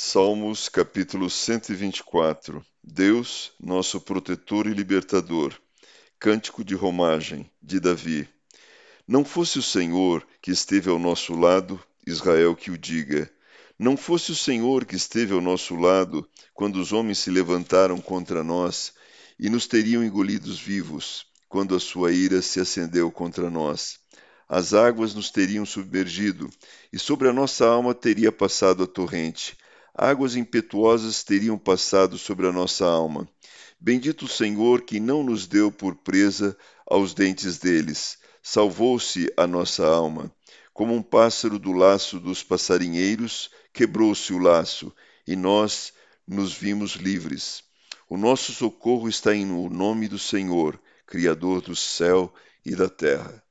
Salmos capítulo 124 Deus, nosso protetor e libertador. Cântico de romagem de Davi. Não fosse o Senhor que esteve ao nosso lado, Israel que o diga. Não fosse o Senhor que esteve ao nosso lado quando os homens se levantaram contra nós e nos teriam engolidos vivos, quando a sua ira se acendeu contra nós. As águas nos teriam submergido e sobre a nossa alma teria passado a torrente águas impetuosas teriam passado sobre a nossa alma. Bendito o Senhor que não nos deu por presa aos dentes deles. Salvou-se a nossa alma. Como um pássaro do laço dos passarinheiros, quebrou-se o laço, e nós nos vimos livres. O nosso socorro está em o nome do Senhor, Criador do céu e da terra.